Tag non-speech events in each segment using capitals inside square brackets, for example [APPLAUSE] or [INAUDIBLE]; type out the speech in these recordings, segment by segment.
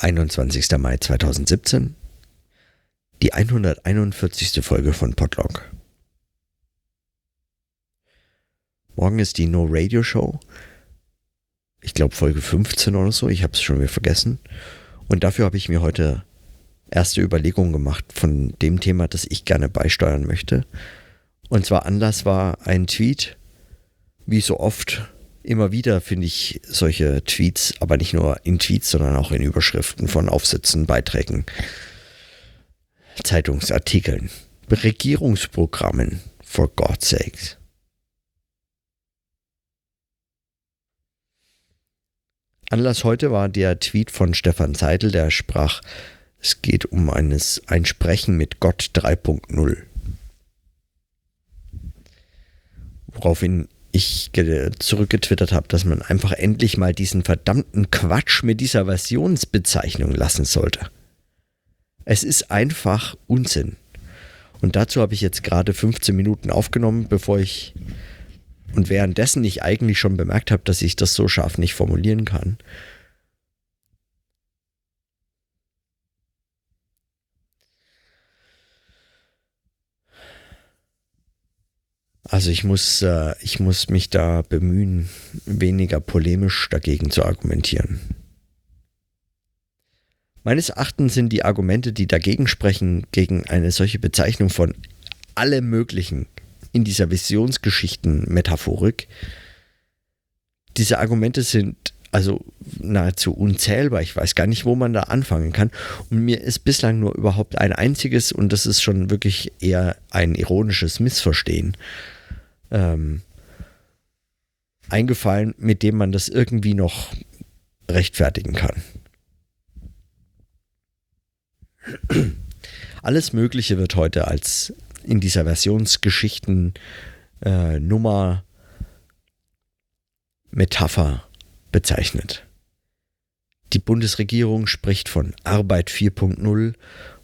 21. Mai 2017, die 141. Folge von Podlog. Morgen ist die No Radio Show. Ich glaube Folge 15 oder so, ich habe es schon wieder vergessen. Und dafür habe ich mir heute erste Überlegungen gemacht von dem Thema, das ich gerne beisteuern möchte. Und zwar Anlass war ein Tweet, wie so oft immer wieder finde ich solche Tweets, aber nicht nur in Tweets, sondern auch in Überschriften von Aufsätzen, Beiträgen, Zeitungsartikeln, Regierungsprogrammen, for God's sakes. Anlass heute war der Tweet von Stefan Seidel, der sprach, es geht um eines, ein Sprechen mit Gott 3.0. Woraufhin ich zurückgetwittert habe, dass man einfach endlich mal diesen verdammten Quatsch mit dieser Versionsbezeichnung lassen sollte. Es ist einfach Unsinn. Und dazu habe ich jetzt gerade 15 Minuten aufgenommen, bevor ich und währenddessen ich eigentlich schon bemerkt habe, dass ich das so scharf nicht formulieren kann. Also ich muss, äh, ich muss mich da bemühen, weniger polemisch dagegen zu argumentieren. Meines Erachtens sind die Argumente, die dagegen sprechen, gegen eine solche Bezeichnung von alle möglichen in dieser Visionsgeschichten-Metaphorik, diese Argumente sind also nahezu unzählbar. Ich weiß gar nicht, wo man da anfangen kann. Und mir ist bislang nur überhaupt ein einziges, und das ist schon wirklich eher ein ironisches Missverstehen, ähm, eingefallen, mit dem man das irgendwie noch rechtfertigen kann. Alles Mögliche wird heute als in dieser Versionsgeschichten äh, Nummer Metapher bezeichnet. Die Bundesregierung spricht von Arbeit 4.0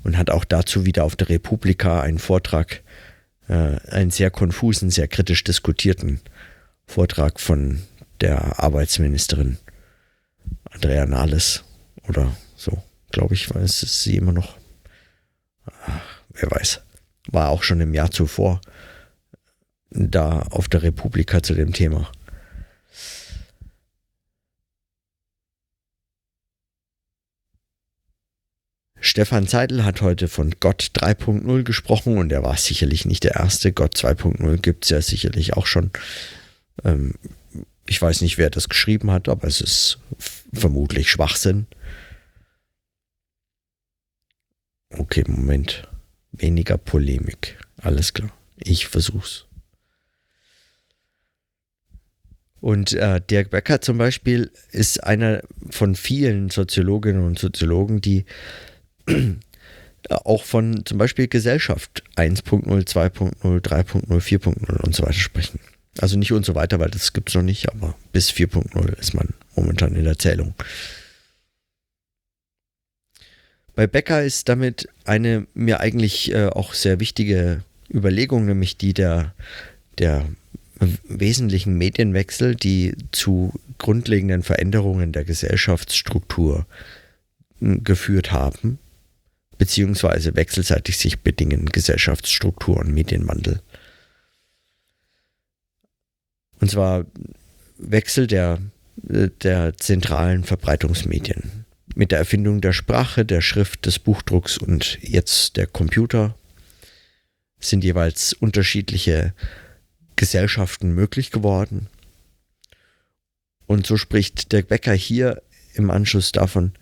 und hat auch dazu wieder auf der Republika einen Vortrag einen sehr konfusen, sehr kritisch diskutierten Vortrag von der Arbeitsministerin Andrea Nahles oder so, glaube ich, weiß es sie immer noch. Ach, wer weiß. War auch schon im Jahr zuvor da auf der Republika zu dem Thema. Stefan Zeidel hat heute von Gott 3.0 gesprochen und er war sicherlich nicht der Erste. Gott 2.0 gibt es ja sicherlich auch schon. Ähm, ich weiß nicht, wer das geschrieben hat, aber es ist vermutlich Schwachsinn. Okay, Moment. Weniger Polemik. Alles klar. Ich versuch's. Und äh, Dirk Becker zum Beispiel ist einer von vielen Soziologinnen und Soziologen, die [CLEARS THROAT] auch von zum Beispiel Gesellschaft 1.0, 2.0, 3.0, 4.0 und so weiter sprechen. Also nicht und so weiter, weil das gibt es noch nicht, aber bis 4.0 ist man momentan in der Zählung. Bei Becker ist damit eine mir eigentlich äh, auch sehr wichtige Überlegung, nämlich die der, der wesentlichen Medienwechsel, die zu grundlegenden Veränderungen der Gesellschaftsstruktur geführt haben beziehungsweise wechselseitig sich bedingen Gesellschaftsstruktur und Medienwandel. Und zwar Wechsel der, der zentralen Verbreitungsmedien. Mit der Erfindung der Sprache, der Schrift, des Buchdrucks und jetzt der Computer sind jeweils unterschiedliche Gesellschaften möglich geworden. Und so spricht Dirk Becker hier im Anschluss davon,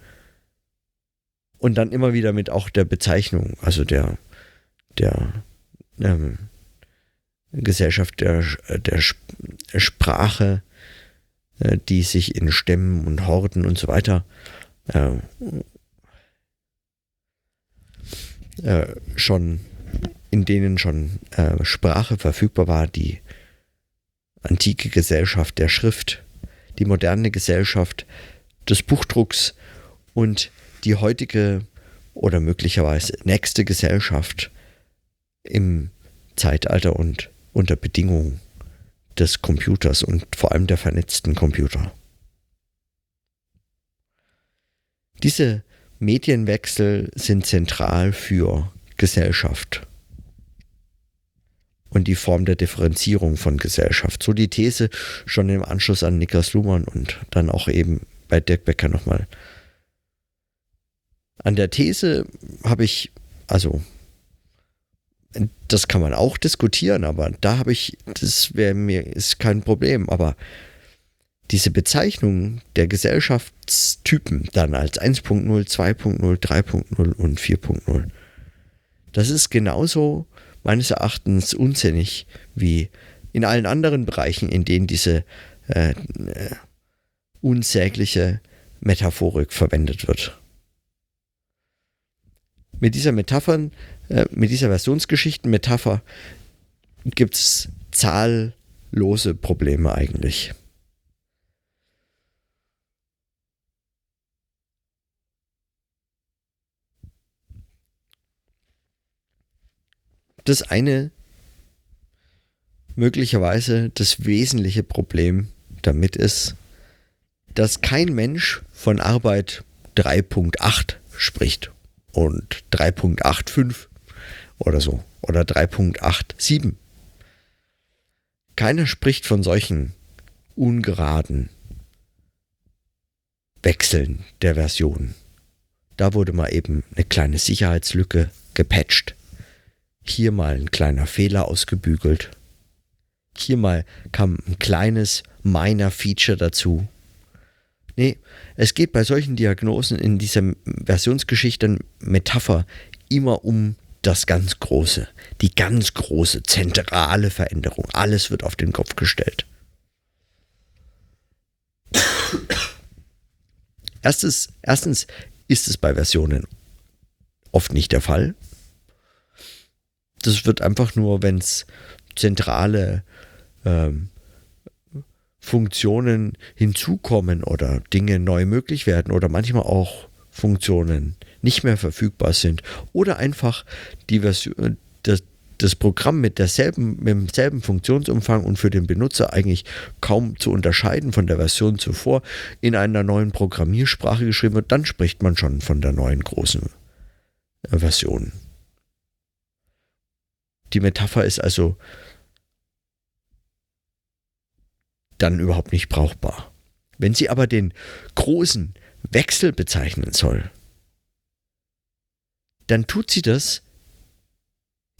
und dann immer wieder mit auch der Bezeichnung, also der, der ähm, Gesellschaft der, der Sprache, äh, die sich in Stämmen und Horden und so weiter äh, äh, schon, in denen schon äh, Sprache verfügbar war, die antike Gesellschaft der Schrift, die moderne Gesellschaft des Buchdrucks und die heutige oder möglicherweise nächste Gesellschaft im Zeitalter und unter Bedingungen des Computers und vor allem der vernetzten Computer. Diese Medienwechsel sind zentral für Gesellschaft und die Form der Differenzierung von Gesellschaft. So die These schon im Anschluss an Niklas Luhmann und dann auch eben bei Dirk Becker nochmal. An der These habe ich, also das kann man auch diskutieren, aber da habe ich, das wäre mir, ist kein Problem, aber diese Bezeichnung der Gesellschaftstypen dann als 1.0, 2.0, 3.0 und 4.0, das ist genauso meines Erachtens unsinnig wie in allen anderen Bereichen, in denen diese äh, äh, unsägliche Metaphorik verwendet wird. Mit dieser Metaphern, äh, mit dieser Versionsgeschichten-Metapher gibt es zahllose Probleme eigentlich. das eine möglicherweise das wesentliche Problem damit ist, dass kein Mensch von Arbeit 3.8 spricht und 3.85 oder so oder 3.87. Keiner spricht von solchen ungeraden Wechseln der Version. Da wurde mal eben eine kleine Sicherheitslücke gepatcht. Hier mal ein kleiner Fehler ausgebügelt. Hier mal kam ein kleines minor Feature dazu. Nee, es geht bei solchen Diagnosen in dieser Versionsgeschichte Metapher immer um das ganz Große, die ganz große, zentrale Veränderung. Alles wird auf den Kopf gestellt. [COUGHS] Erstes, erstens ist es bei Versionen oft nicht der Fall das wird einfach nur, wenn es zentrale ähm, Funktionen hinzukommen oder Dinge neu möglich werden oder manchmal auch Funktionen nicht mehr verfügbar sind oder einfach die Version, das, das Programm mit, derselben, mit demselben Funktionsumfang und für den Benutzer eigentlich kaum zu unterscheiden von der Version zuvor in einer neuen Programmiersprache geschrieben wird, dann spricht man schon von der neuen großen äh, Version. Die Metapher ist also dann überhaupt nicht brauchbar. Wenn sie aber den großen Wechsel bezeichnen soll, dann tut sie das,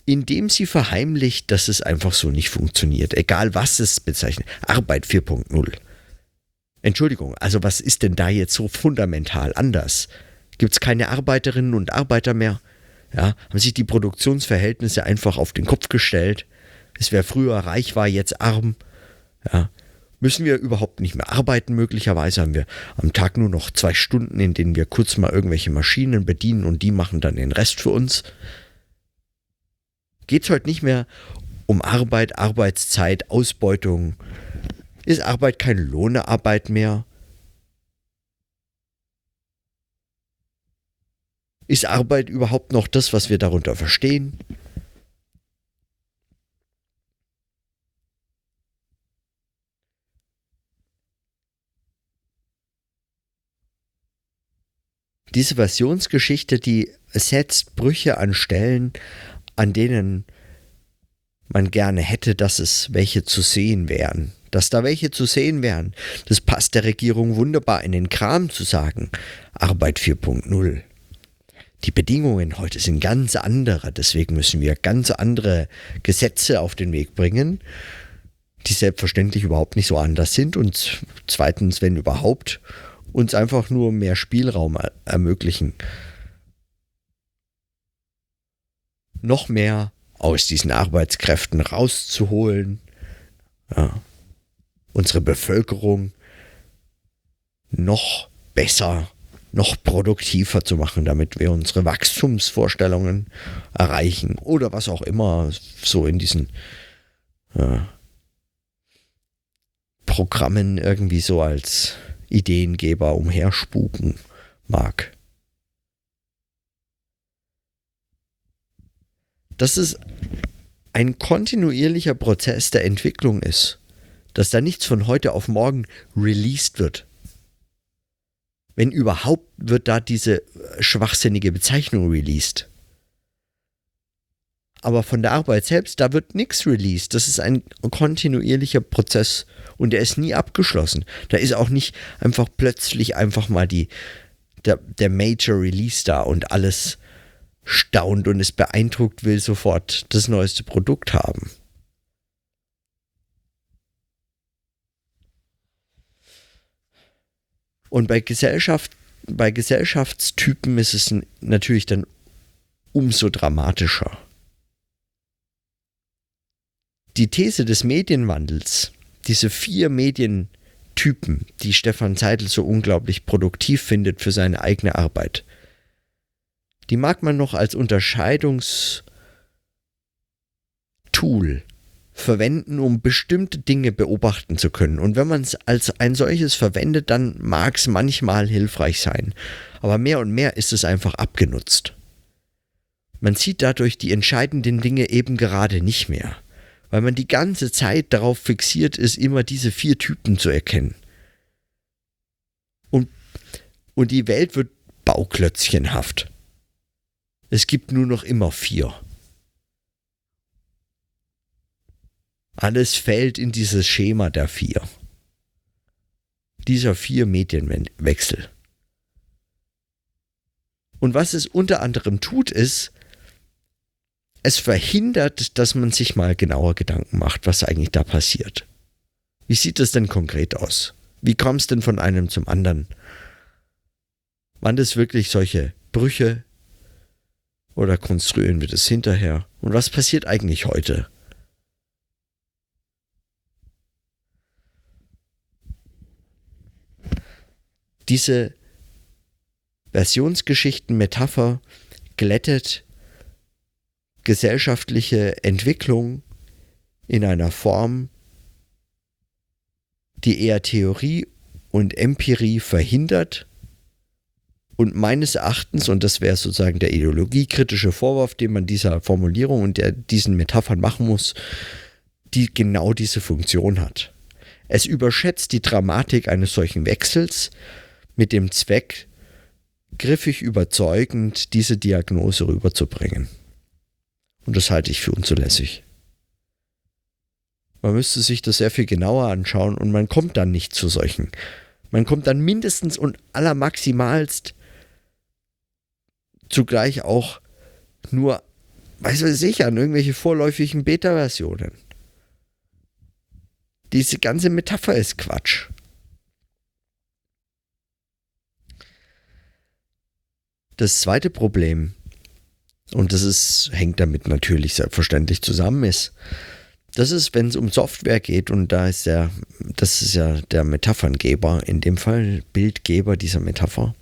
indem sie verheimlicht, dass es einfach so nicht funktioniert, egal was es bezeichnet. Arbeit 4.0. Entschuldigung, also was ist denn da jetzt so fundamental anders? Gibt es keine Arbeiterinnen und Arbeiter mehr? Ja, haben sich die Produktionsverhältnisse einfach auf den Kopf gestellt. Es wer früher reich war, jetzt arm. Ja, müssen wir überhaupt nicht mehr arbeiten. Möglicherweise haben wir am Tag nur noch zwei Stunden, in denen wir kurz mal irgendwelche Maschinen bedienen und die machen dann den Rest für uns. Geht es heute nicht mehr um Arbeit, Arbeitszeit, Ausbeutung? Ist Arbeit keine Lohnearbeit mehr? Ist Arbeit überhaupt noch das, was wir darunter verstehen? Diese Versionsgeschichte, die setzt Brüche an Stellen, an denen man gerne hätte, dass es welche zu sehen wären. Dass da welche zu sehen wären. Das passt der Regierung wunderbar in den Kram zu sagen. Arbeit 4.0 die Bedingungen heute sind ganz andere. Deswegen müssen wir ganz andere Gesetze auf den Weg bringen, die selbstverständlich überhaupt nicht so anders sind. Und zweitens, wenn überhaupt, uns einfach nur mehr Spielraum ermöglichen. Noch mehr aus diesen Arbeitskräften rauszuholen. Ja. Unsere Bevölkerung noch besser noch produktiver zu machen, damit wir unsere Wachstumsvorstellungen erreichen oder was auch immer so in diesen äh, Programmen irgendwie so als Ideengeber umherspuken mag. Dass es ein kontinuierlicher Prozess der Entwicklung ist, dass da nichts von heute auf morgen released wird, wenn überhaupt, wird da diese schwachsinnige Bezeichnung released. Aber von der Arbeit selbst, da wird nichts released. Das ist ein kontinuierlicher Prozess und der ist nie abgeschlossen. Da ist auch nicht einfach plötzlich einfach mal die, der, der Major Release da und alles staunt und es beeindruckt will sofort das neueste Produkt haben. Und bei Gesellschaft, bei Gesellschaftstypen ist es natürlich dann umso dramatischer. Die These des Medienwandels, diese vier Medientypen, die Stefan Seidel so unglaublich produktiv findet für seine eigene Arbeit, die mag man noch als Unterscheidungstool verwenden, um bestimmte Dinge beobachten zu können. Und wenn man es als ein solches verwendet, dann mag es manchmal hilfreich sein. Aber mehr und mehr ist es einfach abgenutzt. Man sieht dadurch die entscheidenden Dinge eben gerade nicht mehr, weil man die ganze Zeit darauf fixiert ist, immer diese vier Typen zu erkennen. Und, und die Welt wird bauklötzchenhaft. Es gibt nur noch immer vier. Alles fällt in dieses Schema der vier. Dieser vier Medienwechsel. Und was es unter anderem tut, ist, es verhindert, dass man sich mal genauer Gedanken macht, was eigentlich da passiert. Wie sieht es denn konkret aus? Wie kommt es denn von einem zum anderen? Waren das wirklich solche Brüche, oder konstruieren wir das hinterher? Und was passiert eigentlich heute? Diese Versionsgeschichten-Metapher glättet gesellschaftliche Entwicklung in einer Form, die eher Theorie und Empirie verhindert und meines Erachtens, und das wäre sozusagen der ideologiekritische Vorwurf, den man dieser Formulierung und der, diesen Metaphern machen muss, die genau diese Funktion hat. Es überschätzt die Dramatik eines solchen Wechsels mit dem Zweck, griffig überzeugend diese Diagnose rüberzubringen. Und das halte ich für unzulässig. Man müsste sich das sehr viel genauer anschauen und man kommt dann nicht zu solchen. Man kommt dann mindestens und allermaximalst zugleich auch nur, weiß ich, an irgendwelche vorläufigen Beta-Versionen. Diese ganze Metapher ist Quatsch. Das zweite Problem, und das ist, hängt damit natürlich selbstverständlich zusammen, ist, das ist, wenn es um Software geht, und da ist der, das ist ja der Metapherngeber, in dem Fall Bildgeber dieser Metapher.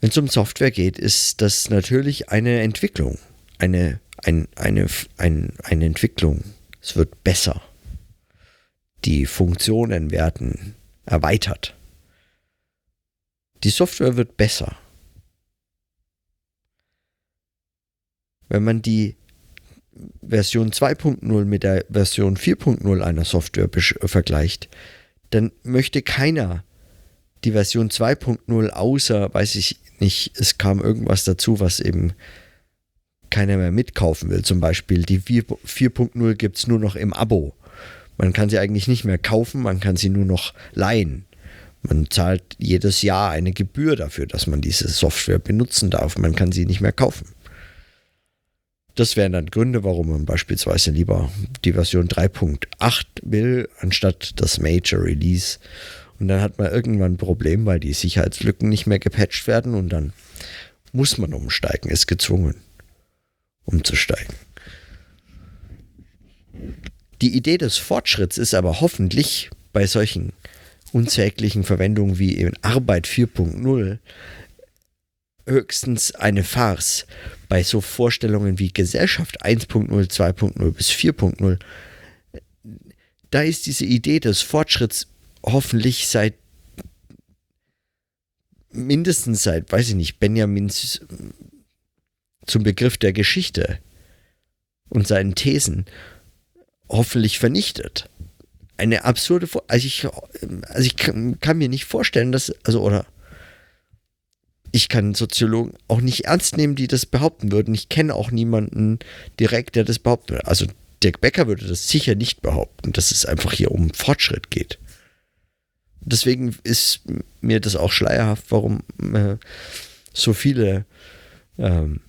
Wenn es um Software geht, ist das natürlich eine Entwicklung. Eine, ein, eine, ein, eine Entwicklung. Es wird besser. Die Funktionen werden erweitert. Die Software wird besser. Wenn man die Version 2.0 mit der Version 4.0 einer Software vergleicht, dann möchte keiner die Version 2.0 außer, weiß ich nicht, es kam irgendwas dazu, was eben keiner mehr mitkaufen will. Zum Beispiel die 4.0 gibt es nur noch im Abo. Man kann sie eigentlich nicht mehr kaufen, man kann sie nur noch leihen. Man zahlt jedes Jahr eine Gebühr dafür, dass man diese Software benutzen darf. Man kann sie nicht mehr kaufen. Das wären dann Gründe, warum man beispielsweise lieber die Version 3.8 will, anstatt das Major Release und dann hat man irgendwann ein Problem, weil die Sicherheitslücken nicht mehr gepatcht werden und dann muss man umsteigen, ist gezwungen, umzusteigen. Die Idee des Fortschritts ist aber hoffentlich bei solchen unsäglichen Verwendungen wie in Arbeit 4.0 höchstens eine Farce. Bei so Vorstellungen wie Gesellschaft 1.0, 2.0 bis 4.0, da ist diese Idee des Fortschritts hoffentlich seit mindestens seit, weiß ich nicht, Benjamins zum Begriff der Geschichte und seinen Thesen hoffentlich vernichtet. Eine absurde, also ich, also ich kann, kann, mir nicht vorstellen, dass, also oder ich kann Soziologen auch nicht ernst nehmen, die das behaupten würden. Ich kenne auch niemanden direkt, der das behaupten würde. Also Dirk Becker würde das sicher nicht behaupten, dass es einfach hier um Fortschritt geht. Deswegen ist mir das auch schleierhaft, warum äh, so viele ähm,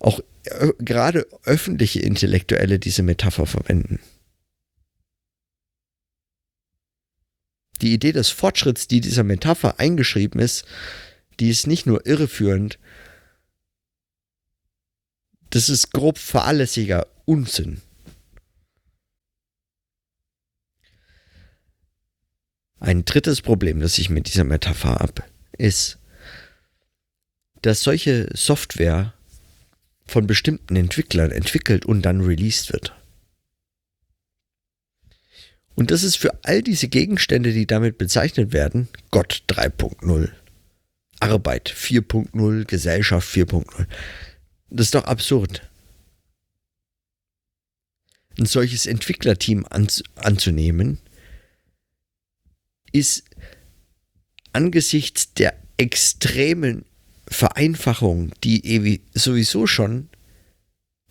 auch äh, gerade öffentliche Intellektuelle diese Metapher verwenden. Die Idee des Fortschritts, die dieser Metapher eingeschrieben ist, die ist nicht nur irreführend, das ist grob fahrlässiger Unsinn. Ein drittes Problem, das ich mit dieser Metapher habe, ist, dass solche Software von bestimmten Entwicklern entwickelt und dann released wird. Und das ist für all diese Gegenstände, die damit bezeichnet werden, Gott 3.0, Arbeit 4.0, Gesellschaft 4.0. Das ist doch absurd. Ein solches Entwicklerteam anzunehmen, ist angesichts der extremen Vereinfachung, die sowieso schon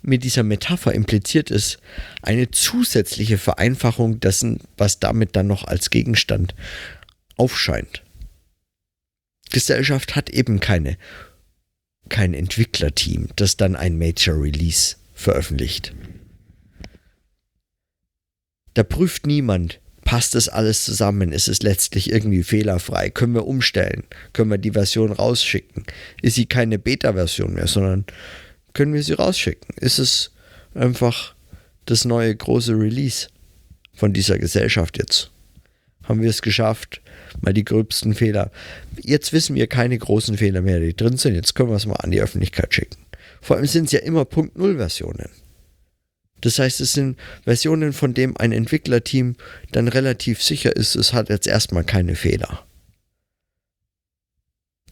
mit dieser Metapher impliziert ist, eine zusätzliche Vereinfachung dessen, was damit dann noch als Gegenstand aufscheint. Gesellschaft hat eben keine, kein Entwicklerteam, das dann ein Major Release veröffentlicht. Da prüft niemand, passt das alles zusammen? Ist es letztlich irgendwie fehlerfrei? Können wir umstellen? Können wir die Version rausschicken? Ist sie keine Beta-Version mehr, sondern können wir sie rausschicken? Ist es einfach das neue große Release von dieser Gesellschaft jetzt? Haben wir es geschafft? Mal die gröbsten Fehler. Jetzt wissen wir keine großen Fehler mehr, die drin sind. Jetzt können wir es mal an die Öffentlichkeit schicken. Vor allem sind es ja immer Punkt Null Versionen. Das heißt, es sind Versionen, von denen ein Entwicklerteam dann relativ sicher ist, es hat jetzt erstmal keine Fehler.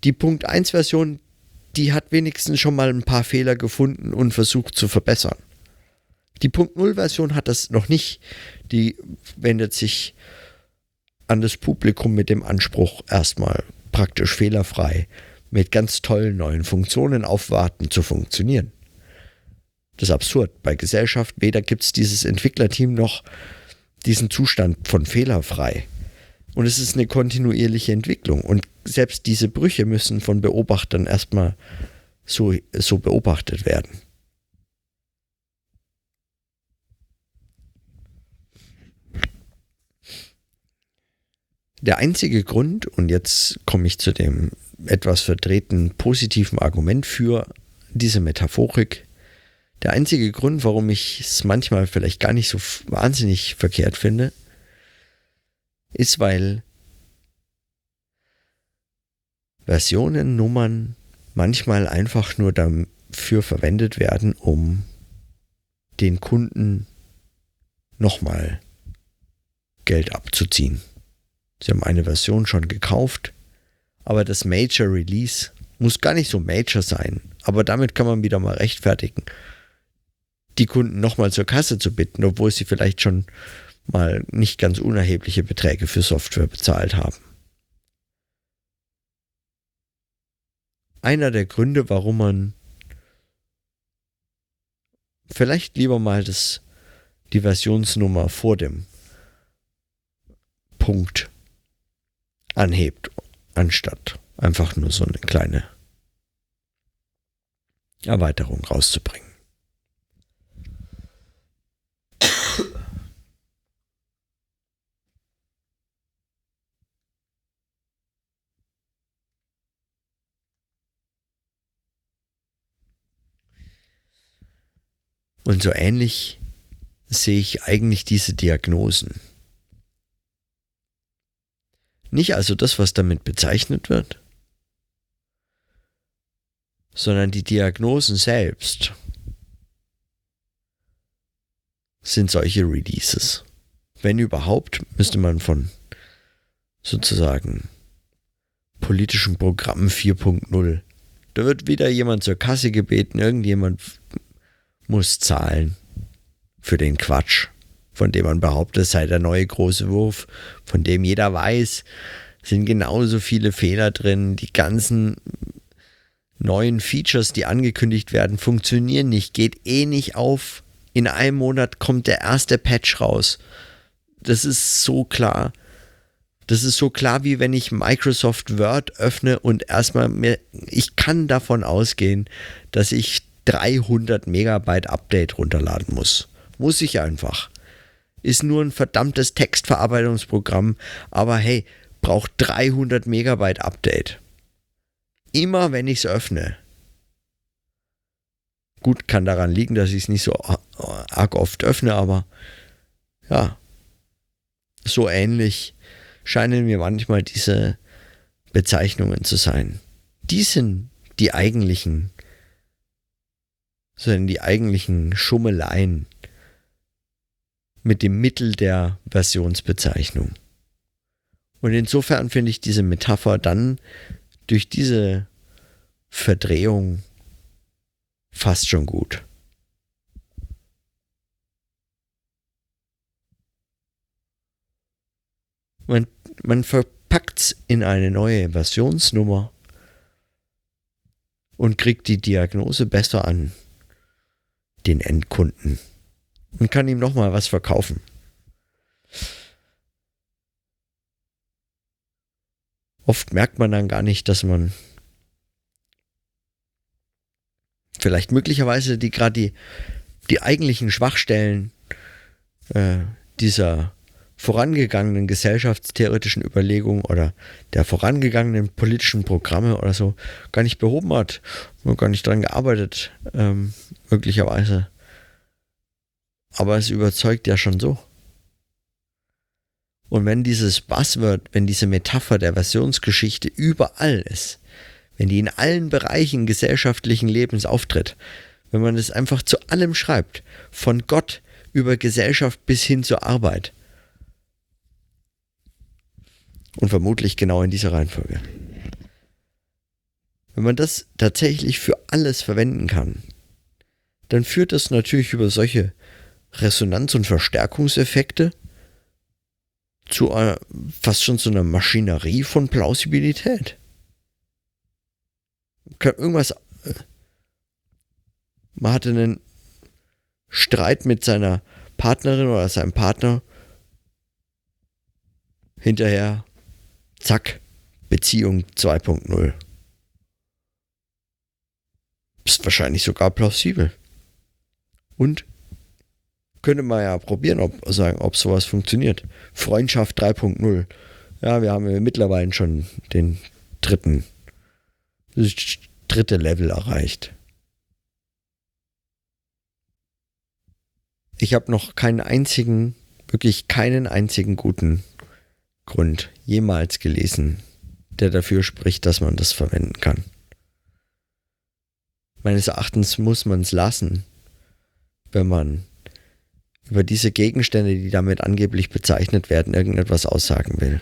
Die Punkt 1 Version, die hat wenigstens schon mal ein paar Fehler gefunden und versucht zu verbessern. Die Punkt 0 Version hat das noch nicht. Die wendet sich an das Publikum mit dem Anspruch, erstmal praktisch fehlerfrei mit ganz tollen neuen Funktionen aufwarten zu funktionieren. Das ist absurd. Bei Gesellschaft weder gibt es dieses Entwicklerteam noch diesen Zustand von fehlerfrei. Und es ist eine kontinuierliche Entwicklung. Und selbst diese Brüche müssen von Beobachtern erstmal so, so beobachtet werden. Der einzige Grund, und jetzt komme ich zu dem etwas verdrehten positiven Argument für diese Metaphorik, der einzige Grund, warum ich es manchmal vielleicht gar nicht so wahnsinnig verkehrt finde, ist, weil Versionennummern manchmal einfach nur dafür verwendet werden, um den Kunden nochmal Geld abzuziehen. Sie haben eine Version schon gekauft, aber das Major Release muss gar nicht so Major sein, aber damit kann man wieder mal rechtfertigen, die Kunden nochmal zur Kasse zu bitten, obwohl sie vielleicht schon mal nicht ganz unerhebliche Beträge für Software bezahlt haben. Einer der Gründe, warum man vielleicht lieber mal das, die Versionsnummer vor dem Punkt anhebt, anstatt einfach nur so eine kleine Erweiterung rauszubringen. Und so ähnlich sehe ich eigentlich diese Diagnosen. Nicht also das, was damit bezeichnet wird, sondern die Diagnosen selbst sind solche Releases. Wenn überhaupt, müsste man von sozusagen politischen Programmen 4.0. Da wird wieder jemand zur Kasse gebeten, irgendjemand muss zahlen für den Quatsch, von dem man behauptet, es sei der neue große Wurf, von dem jeder weiß, sind genauso viele Fehler drin, die ganzen neuen Features, die angekündigt werden, funktionieren nicht, geht eh nicht auf. In einem Monat kommt der erste Patch raus. Das ist so klar. Das ist so klar, wie wenn ich Microsoft Word öffne und erstmal mir, ich kann davon ausgehen, dass ich 300 Megabyte Update runterladen muss. Muss ich einfach. Ist nur ein verdammtes Textverarbeitungsprogramm, aber hey, braucht 300 Megabyte Update. Immer wenn ich es öffne. Gut, kann daran liegen, dass ich es nicht so arg oft öffne, aber ja, so ähnlich scheinen mir manchmal diese Bezeichnungen zu sein. Die sind die eigentlichen, sind die eigentlichen Schummeleien mit dem Mittel der Versionsbezeichnung. Und insofern finde ich diese Metapher dann durch diese Verdrehung fast schon gut. Man, man verpackt es in eine neue Versionsnummer und kriegt die Diagnose besser an den Endkunden und kann ihm nochmal was verkaufen. Oft merkt man dann gar nicht, dass man vielleicht möglicherweise die gerade die, die eigentlichen Schwachstellen äh, dieser vorangegangenen gesellschaftstheoretischen Überlegungen oder der vorangegangenen politischen Programme oder so gar nicht behoben hat, und gar nicht daran gearbeitet, ähm, möglicherweise. Aber es überzeugt ja schon so. Und wenn dieses Buzzword, wenn diese Metapher der Versionsgeschichte überall ist, wenn die in allen Bereichen gesellschaftlichen Lebens auftritt, wenn man es einfach zu allem schreibt, von Gott über Gesellschaft bis hin zur Arbeit. Und vermutlich genau in dieser Reihenfolge. Wenn man das tatsächlich für alles verwenden kann, dann führt das natürlich über solche Resonanz- und Verstärkungseffekte zu einer, fast schon zu einer Maschinerie von Plausibilität. Irgendwas. Äh, man hatte einen Streit mit seiner Partnerin oder seinem Partner. Hinterher, zack, Beziehung 2.0. Ist wahrscheinlich sogar plausibel. Und könnte man ja probieren, ob sagen, ob sowas funktioniert. Freundschaft 3.0. Ja, wir haben mittlerweile schon den dritten, das dritte Level erreicht. Ich habe noch keinen einzigen, wirklich keinen einzigen guten Grund jemals gelesen, der dafür spricht, dass man das verwenden kann. Meines Erachtens muss man es lassen, wenn man über diese Gegenstände, die damit angeblich bezeichnet werden, irgendetwas aussagen will.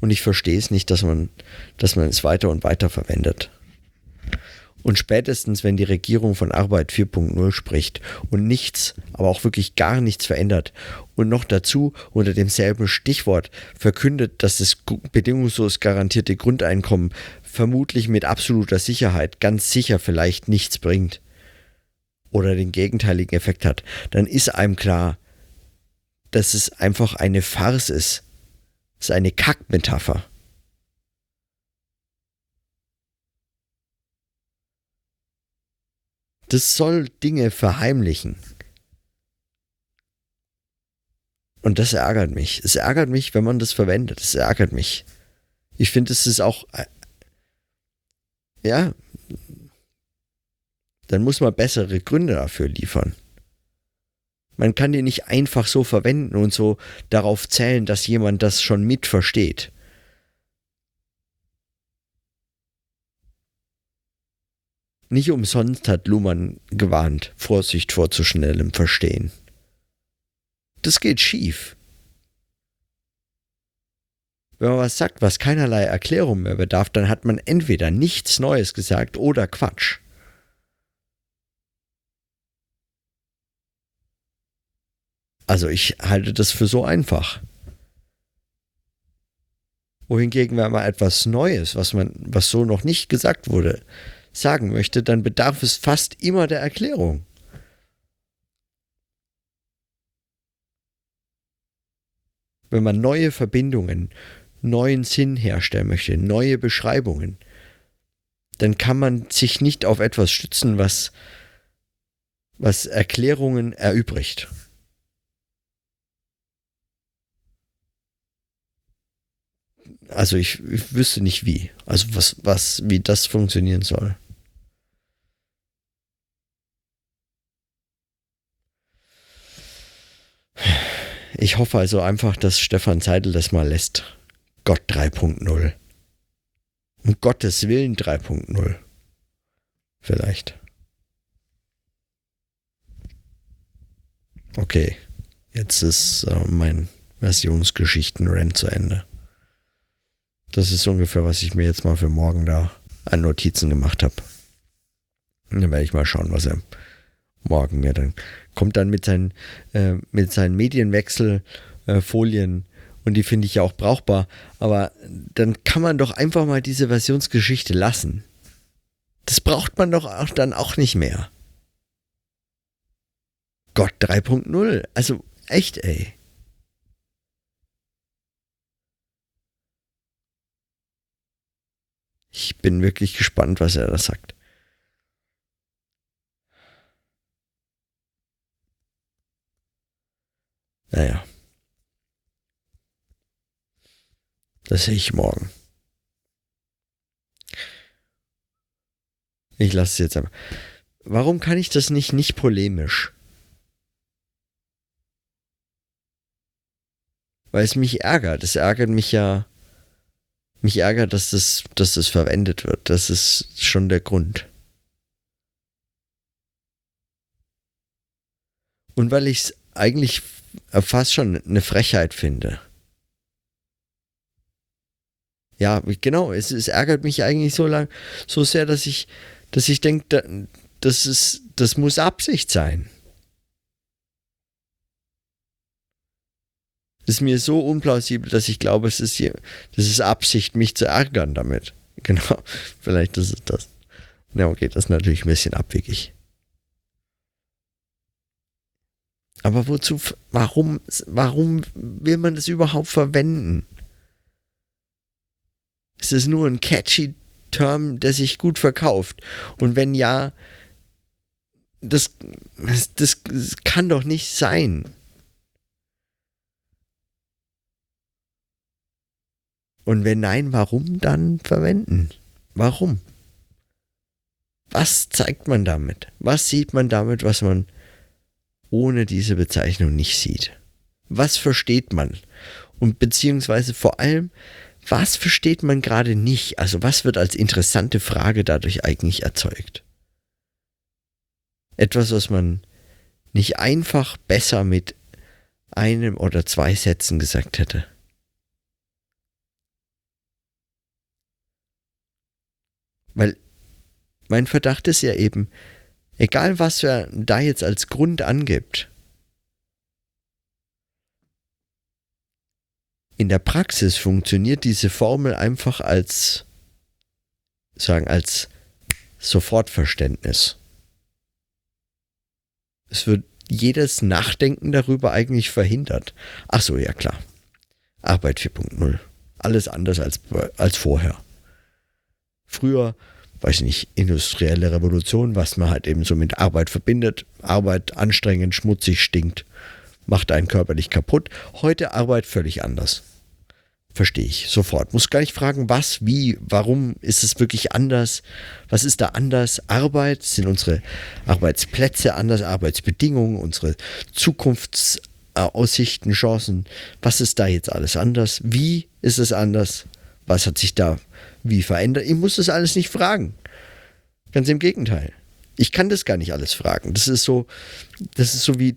Und ich verstehe es nicht, dass man, dass man es weiter und weiter verwendet. Und spätestens, wenn die Regierung von Arbeit 4.0 spricht und nichts, aber auch wirklich gar nichts verändert und noch dazu unter demselben Stichwort verkündet, dass das bedingungslos garantierte Grundeinkommen vermutlich mit absoluter Sicherheit ganz sicher vielleicht nichts bringt, oder den gegenteiligen Effekt hat, dann ist einem klar, dass es einfach eine Farce ist. Es ist eine Kackmetapher. Das soll Dinge verheimlichen. Und das ärgert mich. Es ärgert mich, wenn man das verwendet. Es ärgert mich. Ich finde, es ist auch. Äh, ja, dann muss man bessere Gründe dafür liefern. Man kann die nicht einfach so verwenden und so darauf zählen, dass jemand das schon mitversteht. Nicht umsonst hat Luhmann gewarnt, Vorsicht vor zu schnellem Verstehen. Das geht schief. Wenn man was sagt, was keinerlei Erklärung mehr bedarf, dann hat man entweder nichts Neues gesagt oder Quatsch. Also ich halte das für so einfach. Wohingegen, wenn man etwas Neues, was man, was so noch nicht gesagt wurde, sagen möchte, dann bedarf es fast immer der Erklärung. Wenn man neue Verbindungen, neuen Sinn herstellen möchte, neue Beschreibungen, dann kann man sich nicht auf etwas stützen, was, was Erklärungen erübrigt. Also ich, ich wüsste nicht wie. Also was, was, wie das funktionieren soll. Ich hoffe also einfach, dass Stefan Seidel das mal lässt. Gott 3.0. Um Gottes Willen 3.0. Vielleicht. Okay. Jetzt ist äh, mein Versionsgeschichten-Rant zu Ende. Das ist ungefähr, was ich mir jetzt mal für morgen da an Notizen gemacht habe. Dann werde ich mal schauen, was er morgen mir dann kommt dann mit seinen, äh, mit seinen Medienwechselfolien äh, und die finde ich ja auch brauchbar. Aber dann kann man doch einfach mal diese Versionsgeschichte lassen. Das braucht man doch auch dann auch nicht mehr. Gott 3.0. Also echt, ey. Ich bin wirklich gespannt, was er da sagt. Naja. Das sehe ich morgen. Ich lasse es jetzt aber. Warum kann ich das nicht nicht polemisch? Weil es mich ärgert. Es ärgert mich ja. Mich ärgert, dass das, dass das verwendet wird. Das ist schon der Grund. Und weil ich es eigentlich fast schon eine Frechheit finde. Ja, genau, es, es ärgert mich eigentlich so lang, so sehr, dass ich, dass ich denke, das das muss Absicht sein. Das ist mir so unplausibel, dass ich glaube, es ist, das ist Absicht, mich zu ärgern damit. [LAUGHS] Genau, vielleicht ist es das. Ja, okay, das ist natürlich ein bisschen abwegig. Aber wozu, warum, warum will man das überhaupt verwenden? Ist es nur ein catchy Term, der sich gut verkauft? Und wenn ja, das, das, das kann doch nicht sein. Und wenn nein, warum dann verwenden? Warum? Was zeigt man damit? Was sieht man damit, was man ohne diese Bezeichnung nicht sieht. Was versteht man? Und beziehungsweise vor allem, was versteht man gerade nicht? Also was wird als interessante Frage dadurch eigentlich erzeugt? Etwas, was man nicht einfach besser mit einem oder zwei Sätzen gesagt hätte. Weil mein Verdacht ist ja eben, Egal, was er da jetzt als Grund angibt. In der Praxis funktioniert diese Formel einfach als, sagen, als Sofortverständnis. Es wird jedes Nachdenken darüber eigentlich verhindert. Ach so, ja klar. Arbeit 4.0. Alles anders als, als vorher. Früher weiß nicht, industrielle Revolution, was man halt eben so mit Arbeit verbindet. Arbeit anstrengend, schmutzig, stinkt, macht einen körperlich kaputt. Heute Arbeit völlig anders. Verstehe ich sofort. Muss gar nicht fragen, was, wie, warum ist es wirklich anders? Was ist da anders? Arbeit, sind unsere Arbeitsplätze anders, Arbeitsbedingungen, unsere Zukunftsaussichten, Chancen. Was ist da jetzt alles anders? Wie ist es anders? Was hat sich da wie verändert? Ich muss das alles nicht fragen. Ganz im Gegenteil. Ich kann das gar nicht alles fragen. Das ist so, das ist so wie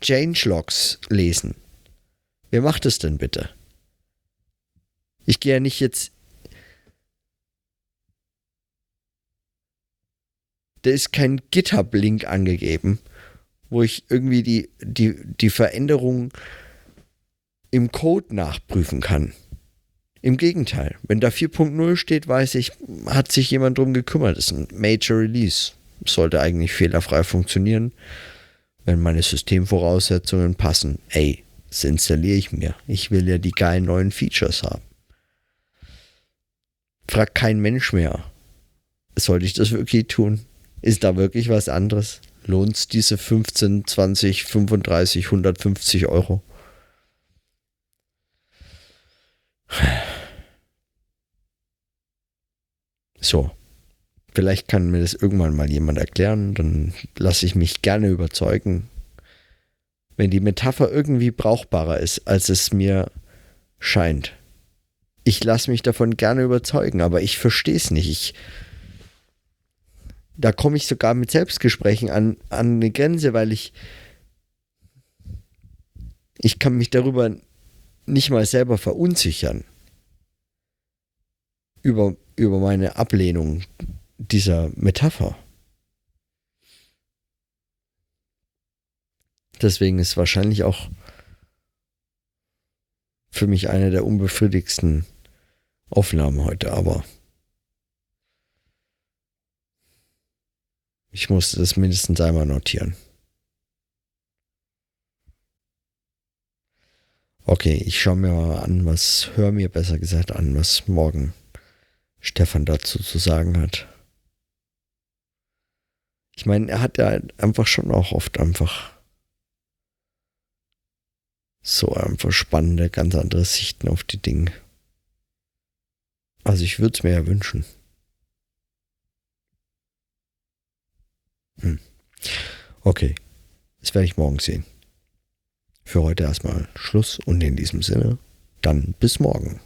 Changelogs lesen. Wer macht das denn bitte? Ich gehe ja nicht jetzt. Da ist kein GitHub-Link angegeben, wo ich irgendwie die, die, die Veränderung im Code nachprüfen kann. Im Gegenteil, wenn da 4.0 steht, weiß ich, hat sich jemand drum gekümmert. Das ist ein Major Release. Sollte eigentlich fehlerfrei funktionieren. Wenn meine Systemvoraussetzungen passen, ey, das installiere ich mir. Ich will ja die geilen neuen Features haben. Fragt kein Mensch mehr. Sollte ich das wirklich tun? Ist da wirklich was anderes? Lohnt es diese 15, 20, 35, 150 Euro? So. Vielleicht kann mir das irgendwann mal jemand erklären, dann lasse ich mich gerne überzeugen. Wenn die Metapher irgendwie brauchbarer ist, als es mir scheint. Ich lasse mich davon gerne überzeugen, aber ich verstehe es nicht. Ich, da komme ich sogar mit Selbstgesprächen an, an eine Grenze, weil ich ich kann mich darüber nicht mal selber verunsichern über, über meine Ablehnung dieser Metapher. Deswegen ist wahrscheinlich auch für mich eine der unbefriedigsten Aufnahmen heute, aber ich musste das mindestens einmal notieren. Okay, ich schaue mir mal an, was, hör mir besser gesagt an, was morgen Stefan dazu zu sagen hat. Ich meine, er hat ja einfach schon auch oft einfach so einfach spannende, ganz andere Sichten auf die Dinge. Also ich würde es mir ja wünschen. Hm. Okay, das werde ich morgen sehen. Für heute erstmal Schluss und in diesem Sinne, dann bis morgen.